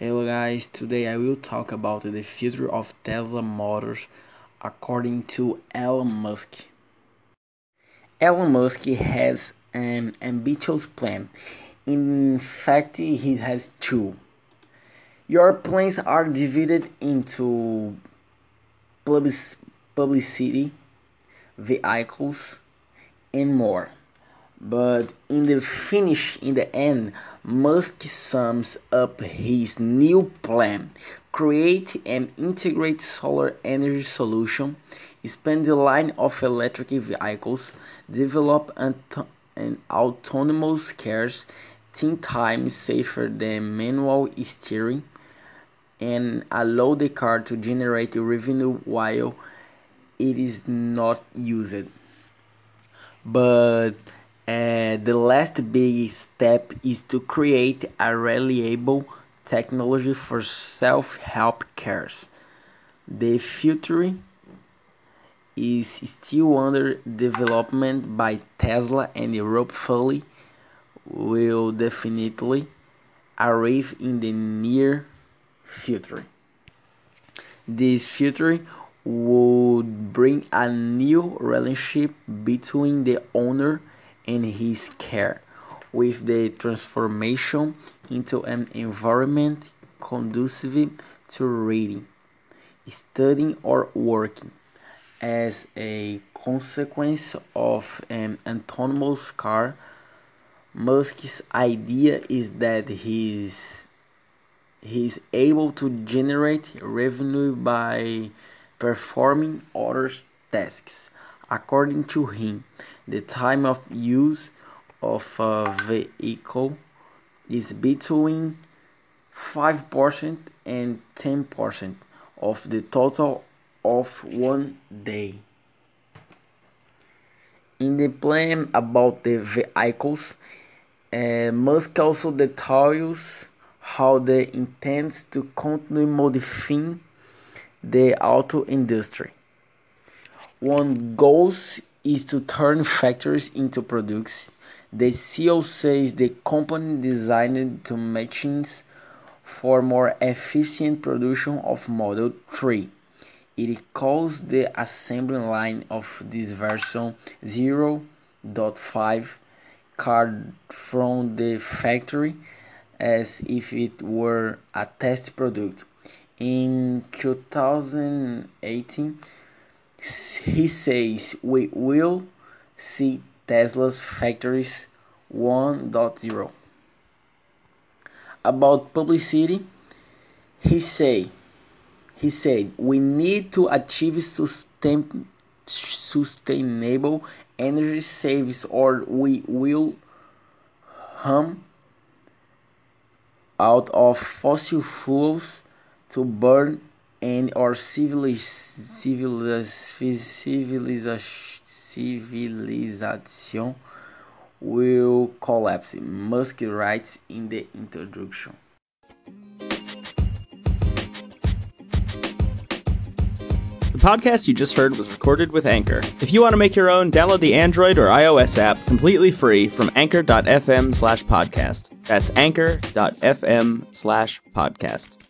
Hello guys, today I will talk about the future of Tesla Motors according to Elon Musk. Elon Musk has an ambitious plan. In fact, he has two. Your plans are divided into public publicity, vehicles, and more. But in the finish, in the end, Musk sums up his new plan create and integrate solar energy solution, expand the line of electric vehicles, develop an autonomous cars 10 times safer than manual steering, and allow the car to generate revenue while it is not used. But uh, the last big step is to create a reliable technology for self-help cars. The future is still under development by Tesla and hopefully will definitely arrive in the near future. This future would bring a new relationship between the owner and his care, with the transformation into an environment conducive to reading, studying, or working. As a consequence of an autonomous car, Musk's idea is that he's, he's able to generate revenue by performing other tasks According to him, the time of use of a vehicle is between 5% and 10% of the total of one day. In the plan about the vehicles, uh, Musk also details how they intends to continue modifying the auto industry. One goal is to turn factories into products. The CEO says the company designed two machines for more efficient production of Model 3. It calls the assembly line of this version 0.5 car from the factory as if it were a test product. In 2018, he says we will see Tesla's factories 1.0. About publicity, he say he said we need to achieve sustain, sustainable energy savings or we will hum out of fossil fuels to burn and our civilization will collapse, Musk writes in the introduction. The podcast you just heard was recorded with Anchor. If you want to make your own, download the Android or iOS app completely free from anchor.fm slash podcast. That's anchor.fm slash podcast.